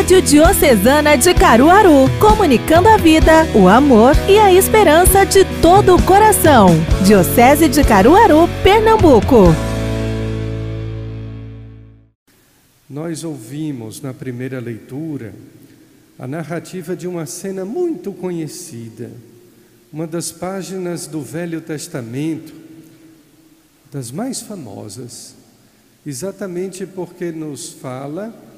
Rádio Diocesana de Caruaru, comunicando a vida, o amor e a esperança de todo o coração. Diocese de Caruaru, Pernambuco. Nós ouvimos na primeira leitura a narrativa de uma cena muito conhecida, uma das páginas do Velho Testamento, das mais famosas, exatamente porque nos fala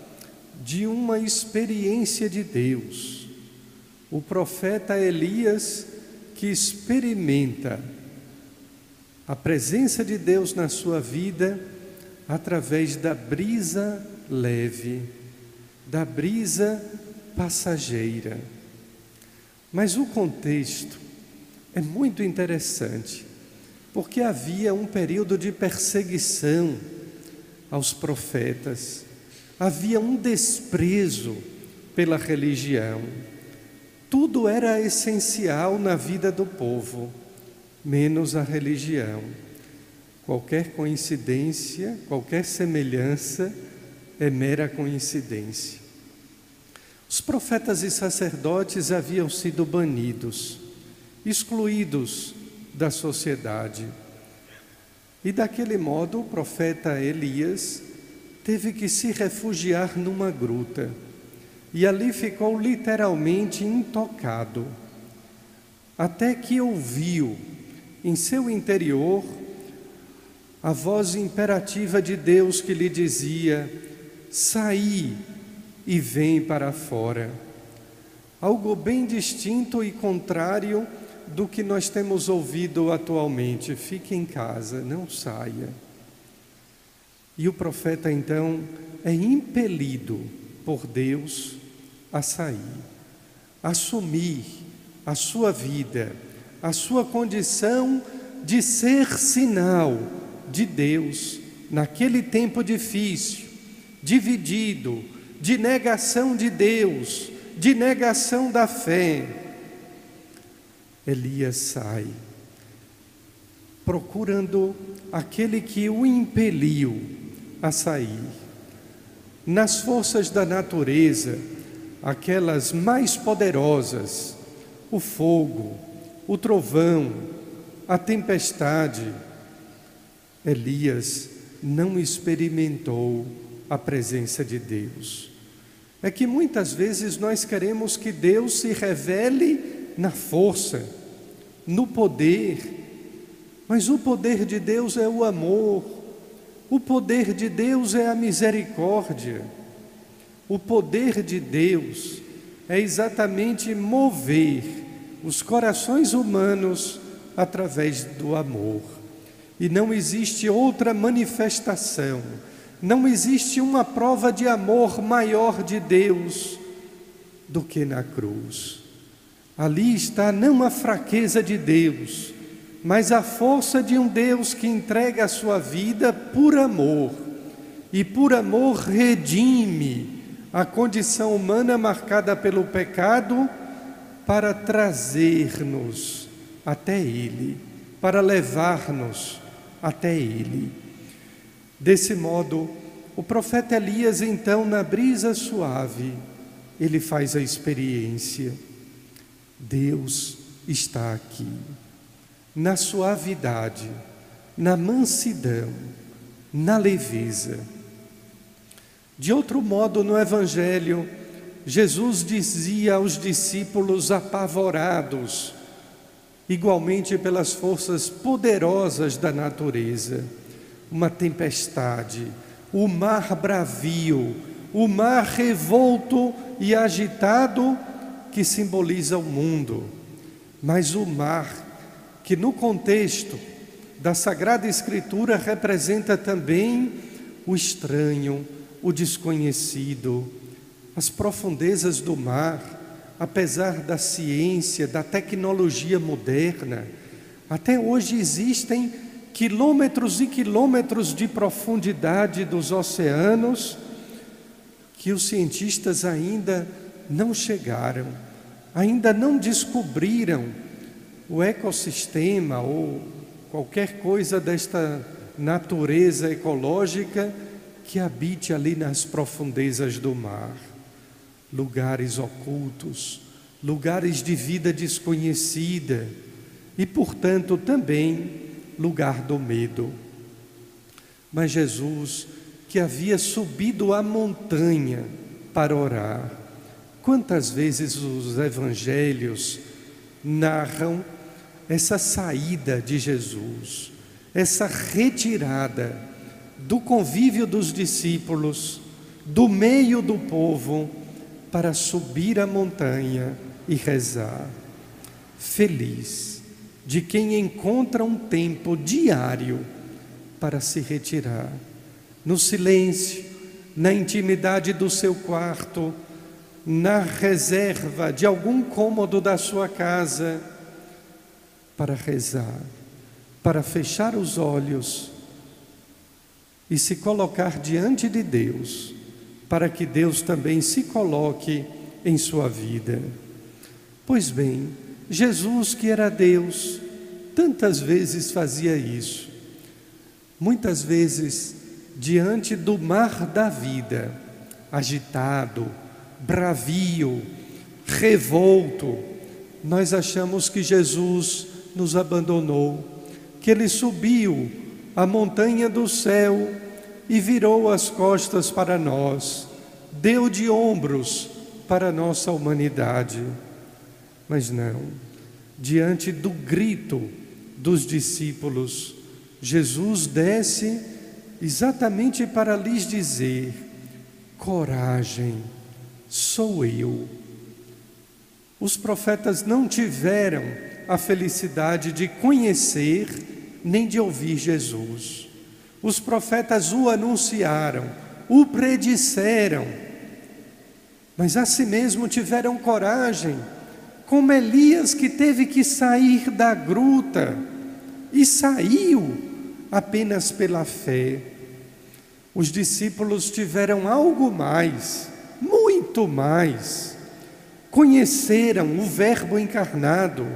de uma experiência de Deus. O profeta Elias que experimenta a presença de Deus na sua vida através da brisa leve, da brisa passageira. Mas o contexto é muito interessante, porque havia um período de perseguição aos profetas, havia um desprezo pela religião. Tudo era essencial na vida do povo, menos a religião. Qualquer coincidência, qualquer semelhança é mera coincidência. Os profetas e sacerdotes haviam sido banidos, excluídos da sociedade. E daquele modo o profeta Elias teve que se refugiar numa gruta e ali ficou literalmente intocado, até que ouviu em seu interior a voz imperativa de Deus que lhe dizia: Saí e vem para fora. Algo bem distinto e contrário do que nós temos ouvido atualmente. Fique em casa, não saia. E o profeta então é impelido por Deus a sair, assumir a sua vida, a sua condição de ser sinal de Deus naquele tempo difícil, dividido, de negação de Deus, de negação da fé. Elias sai, procurando aquele que o impeliu a sair. Nas forças da natureza, aquelas mais poderosas, o fogo, o trovão, a tempestade, Elias não experimentou a presença de Deus é que muitas vezes nós queremos que Deus se revele na força, no poder, mas o poder de Deus é o amor, o poder de Deus é a misericórdia, o poder de Deus é exatamente mover os corações humanos através do amor. E não existe outra manifestação não existe uma prova de amor maior de Deus do que na cruz. Ali está não a fraqueza de Deus, mas a força de um Deus que entrega a sua vida por amor, e por amor redime a condição humana marcada pelo pecado para trazer-nos até Ele, para levar-nos até Ele. Desse modo, o profeta Elias, então, na brisa suave, ele faz a experiência. Deus está aqui, na suavidade, na mansidão, na leveza. De outro modo, no Evangelho, Jesus dizia aos discípulos apavorados, igualmente pelas forças poderosas da natureza, uma tempestade, o mar bravio, o mar revolto e agitado que simboliza o mundo, mas o mar que no contexto da Sagrada Escritura representa também o estranho, o desconhecido, as profundezas do mar, apesar da ciência, da tecnologia moderna, até hoje existem quilômetros e quilômetros de profundidade dos oceanos que os cientistas ainda não chegaram, ainda não descobriram o ecossistema ou qualquer coisa desta natureza ecológica que habite ali nas profundezas do mar. lugares ocultos, lugares de vida desconhecida e, portanto, também lugar do medo. Mas Jesus, que havia subido a montanha para orar, quantas vezes os evangelhos narram essa saída de Jesus, essa retirada do convívio dos discípulos, do meio do povo, para subir a montanha e rezar. Feliz de quem encontra um tempo diário para se retirar, no silêncio, na intimidade do seu quarto, na reserva de algum cômodo da sua casa, para rezar, para fechar os olhos e se colocar diante de Deus, para que Deus também se coloque em sua vida. Pois bem, Jesus, que era Deus, tantas vezes fazia isso. Muitas vezes, diante do mar da vida, agitado, bravio, revolto, nós achamos que Jesus nos abandonou, que ele subiu a montanha do céu e virou as costas para nós, deu de ombros para a nossa humanidade. Mas não, diante do grito dos discípulos, Jesus desce exatamente para lhes dizer: coragem, sou eu. Os profetas não tiveram a felicidade de conhecer nem de ouvir Jesus. Os profetas o anunciaram, o predisseram, mas a si mesmo tiveram coragem, como Elias que teve que sair da gruta e saiu apenas pela fé. Os discípulos tiveram algo mais, muito mais. Conheceram o Verbo encarnado,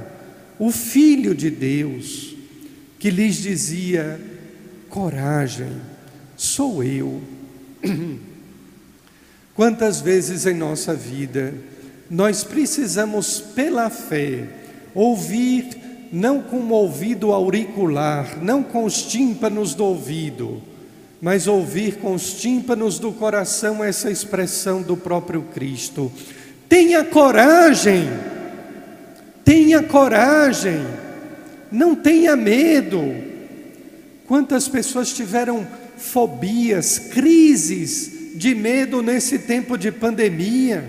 o Filho de Deus, que lhes dizia: coragem, sou eu. Quantas vezes em nossa vida nós precisamos, pela fé, ouvir, não com o ouvido auricular, não com os tímpanos do ouvido, mas ouvir com os tímpanos do coração essa expressão do próprio Cristo. Tenha coragem, tenha coragem, não tenha medo. Quantas pessoas tiveram fobias, crises de medo nesse tempo de pandemia?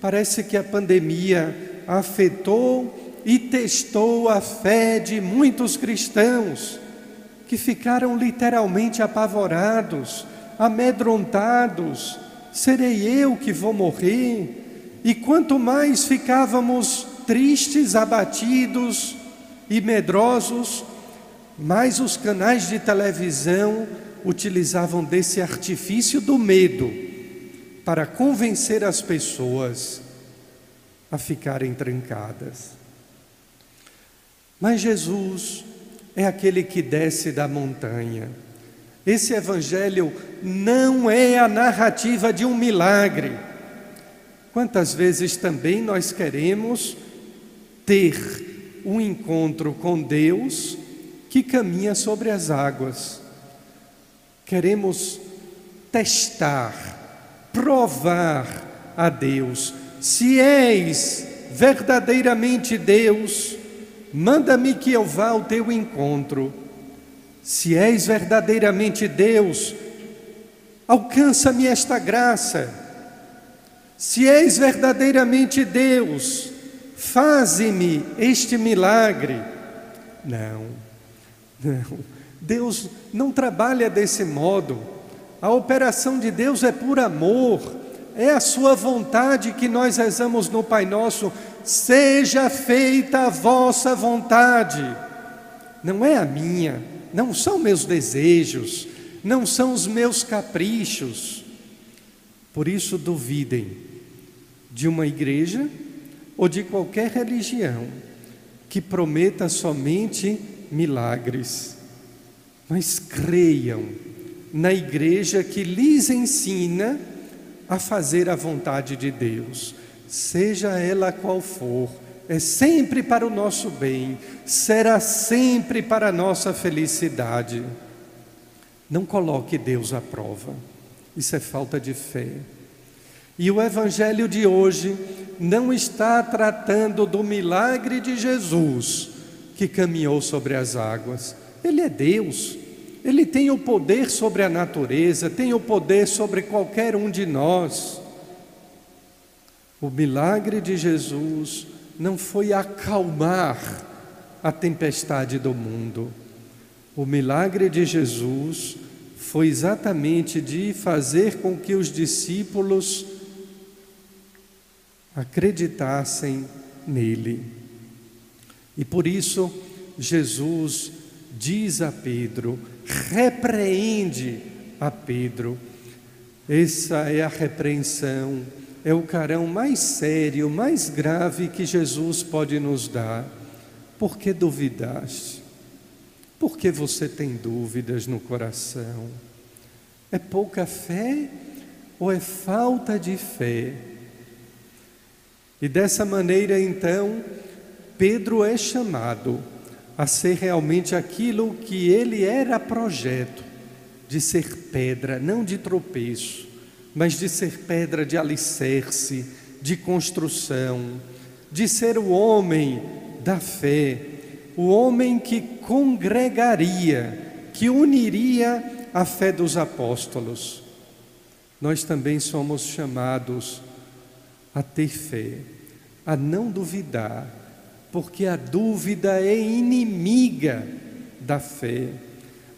Parece que a pandemia afetou e testou a fé de muitos cristãos que ficaram literalmente apavorados, amedrontados: serei eu que vou morrer? E quanto mais ficávamos tristes, abatidos e medrosos, mais os canais de televisão utilizavam desse artifício do medo para convencer as pessoas a ficarem trancadas. Mas Jesus é aquele que desce da montanha. Esse evangelho não é a narrativa de um milagre. Quantas vezes também nós queremos ter um encontro com Deus que caminha sobre as águas. Queremos testar, provar a Deus. Se és verdadeiramente Deus, manda-me que eu vá ao teu encontro. Se és verdadeiramente Deus, alcança-me esta graça. Se és verdadeiramente Deus, faze-me este milagre. Não, não, Deus não trabalha desse modo. A operação de Deus é por amor, é a Sua vontade que nós rezamos no Pai Nosso seja feita a vossa vontade. Não é a minha, não são meus desejos, não são os meus caprichos. Por isso, duvidem de uma igreja ou de qualquer religião que prometa somente milagres, mas creiam na igreja que lhes ensina a fazer a vontade de Deus, seja ela qual for, é sempre para o nosso bem, será sempre para a nossa felicidade. Não coloque Deus à prova, isso é falta de fé. E o Evangelho de hoje não está tratando do milagre de Jesus que caminhou sobre as águas. Ele é Deus, ele tem o poder sobre a natureza, tem o poder sobre qualquer um de nós. O milagre de Jesus não foi acalmar a tempestade do mundo. O milagre de Jesus foi exatamente de fazer com que os discípulos acreditassem nele. E por isso, Jesus diz a Pedro, repreende a Pedro. Essa é a repreensão, é o carão mais sério, mais grave que Jesus pode nos dar. Por que duvidaste? Por que você tem dúvidas no coração? É pouca fé ou é falta de fé? E dessa maneira, então, Pedro é chamado a ser realmente aquilo que ele era projeto, de ser pedra, não de tropeço, mas de ser pedra de alicerce, de construção, de ser o homem da fé, o homem que congregaria, que uniria a fé dos apóstolos. Nós também somos chamados a ter fé, a não duvidar, porque a dúvida é inimiga da fé.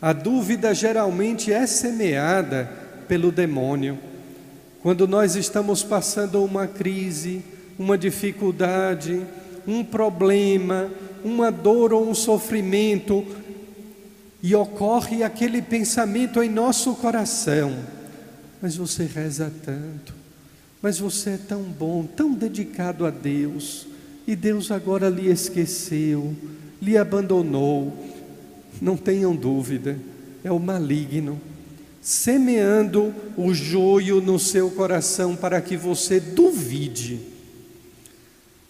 A dúvida geralmente é semeada pelo demônio. Quando nós estamos passando uma crise, uma dificuldade, um problema, uma dor ou um sofrimento, e ocorre aquele pensamento em nosso coração: mas você reza tanto, mas você é tão bom, tão dedicado a Deus, e Deus agora lhe esqueceu, lhe abandonou. Não tenham dúvida, é o maligno semeando o joio no seu coração para que você duvide.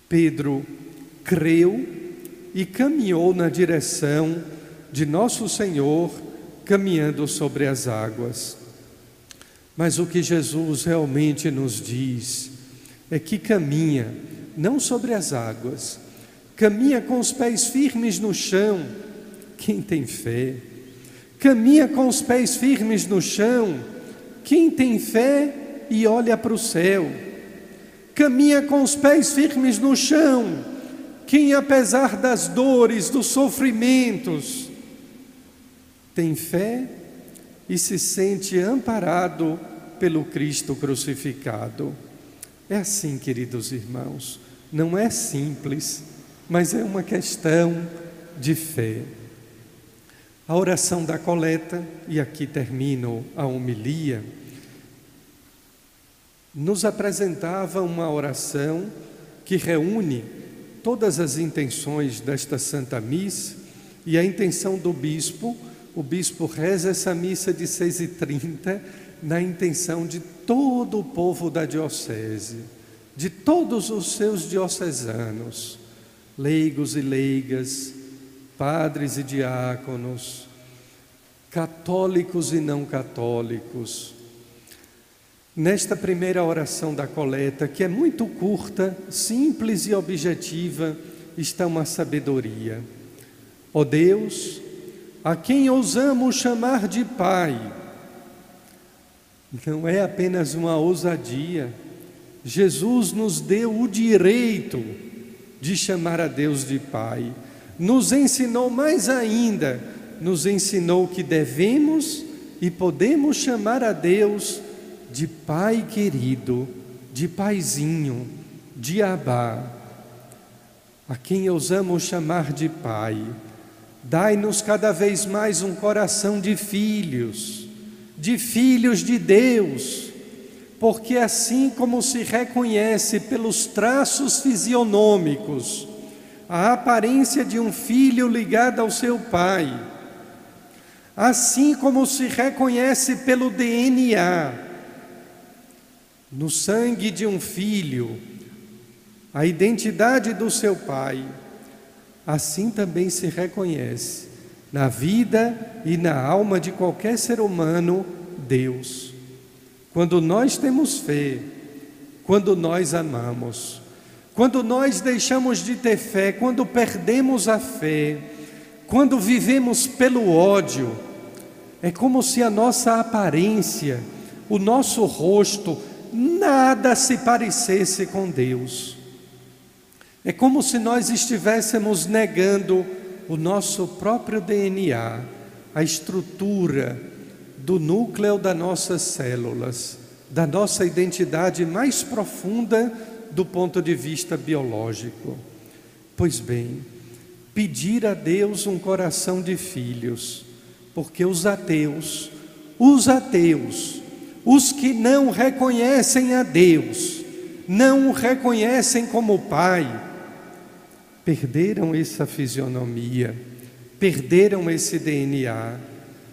Pedro creu e caminhou na direção de nosso Senhor, caminhando sobre as águas. Mas o que Jesus realmente nos diz é que caminha não sobre as águas, caminha com os pés firmes no chão. Quem tem fé, caminha com os pés firmes no chão. Quem tem fé e olha para o céu, caminha com os pés firmes no chão. Quem, apesar das dores, dos sofrimentos, tem fé e se sente amparado pelo Cristo crucificado. É assim, queridos irmãos, não é simples, mas é uma questão de fé. A oração da coleta, e aqui termino a homilia, nos apresentava uma oração que reúne todas as intenções desta Santa Missa e a intenção do bispo. O bispo reza essa missa de 6h30 na intenção de todo o povo da diocese de todos os seus diocesanos, leigos e leigas, padres e diáconos, católicos e não católicos. Nesta primeira oração da coleta, que é muito curta, simples e objetiva, está uma sabedoria. Ó oh Deus, a quem ousamos chamar de Pai, não é apenas uma ousadia, Jesus nos deu o direito de chamar a Deus de Pai. Nos ensinou mais ainda, nos ensinou que devemos e podemos chamar a Deus de Pai querido, de Paizinho, de Abá, a quem ousamos chamar de Pai. Dai-nos cada vez mais um coração de filhos, de filhos de Deus porque assim como se reconhece pelos traços fisionômicos a aparência de um filho ligado ao seu pai, assim como se reconhece pelo DNA no sangue de um filho, a identidade do seu pai, assim também se reconhece na vida e na alma de qualquer ser humano Deus. Quando nós temos fé, quando nós amamos, quando nós deixamos de ter fé, quando perdemos a fé, quando vivemos pelo ódio, é como se a nossa aparência, o nosso rosto, nada se parecesse com Deus. É como se nós estivéssemos negando o nosso próprio DNA, a estrutura do núcleo das nossas células, da nossa identidade mais profunda do ponto de vista biológico. Pois bem, pedir a Deus um coração de filhos, porque os ateus, os ateus, os que não reconhecem a Deus, não o reconhecem como Pai, perderam essa fisionomia, perderam esse DNA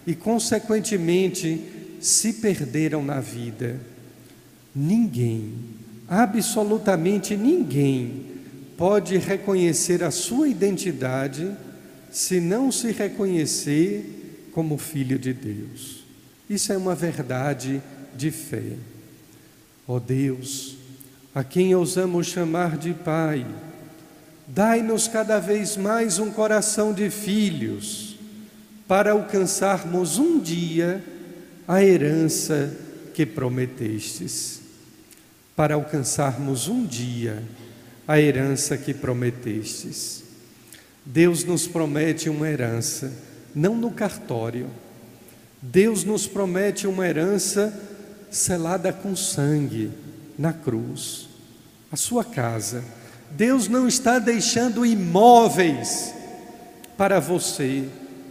e, consequentemente, se perderam na vida. Ninguém, absolutamente ninguém, pode reconhecer a sua identidade se não se reconhecer como filho de Deus. Isso é uma verdade de fé. Ó oh Deus, a quem ousamos chamar de Pai, Dai-nos cada vez mais um coração de filhos, para alcançarmos um dia a herança que prometestes. Para alcançarmos um dia a herança que prometestes. Deus nos promete uma herança, não no cartório. Deus nos promete uma herança selada com sangue na cruz. A sua casa Deus não está deixando imóveis para você,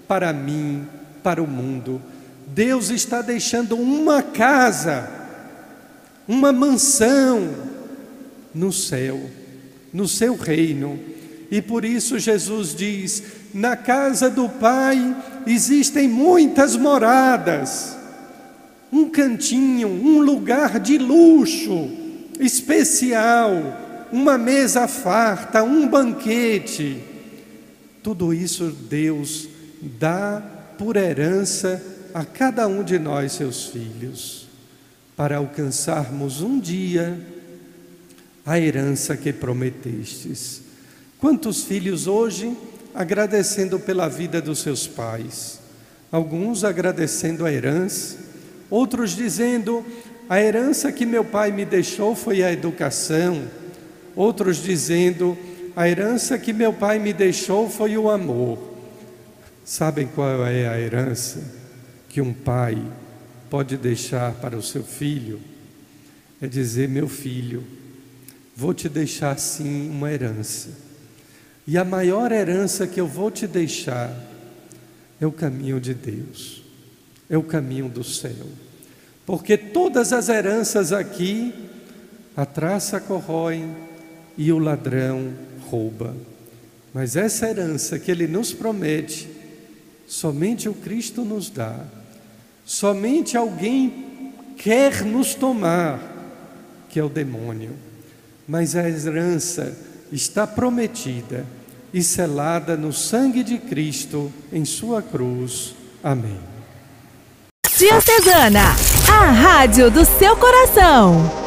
para mim, para o mundo. Deus está deixando uma casa, uma mansão no céu, no seu reino. E por isso Jesus diz: na casa do Pai existem muitas moradas, um cantinho, um lugar de luxo especial uma mesa farta, um banquete. Tudo isso Deus dá por herança a cada um de nós, seus filhos, para alcançarmos um dia a herança que prometestes. Quantos filhos hoje agradecendo pela vida dos seus pais? Alguns agradecendo a herança, outros dizendo: a herança que meu pai me deixou foi a educação outros dizendo: a herança que meu pai me deixou foi o amor. Sabem qual é a herança que um pai pode deixar para o seu filho? É dizer: meu filho, vou te deixar sim uma herança. E a maior herança que eu vou te deixar é o caminho de Deus, é o caminho do céu. Porque todas as heranças aqui, a traça corrói, e o ladrão rouba. Mas essa herança que ele nos promete, somente o Cristo nos dá. Somente alguém quer nos tomar, que é o demônio. Mas a herança está prometida e selada no sangue de Cristo em sua cruz. Amém. Diocesana, a rádio do seu coração.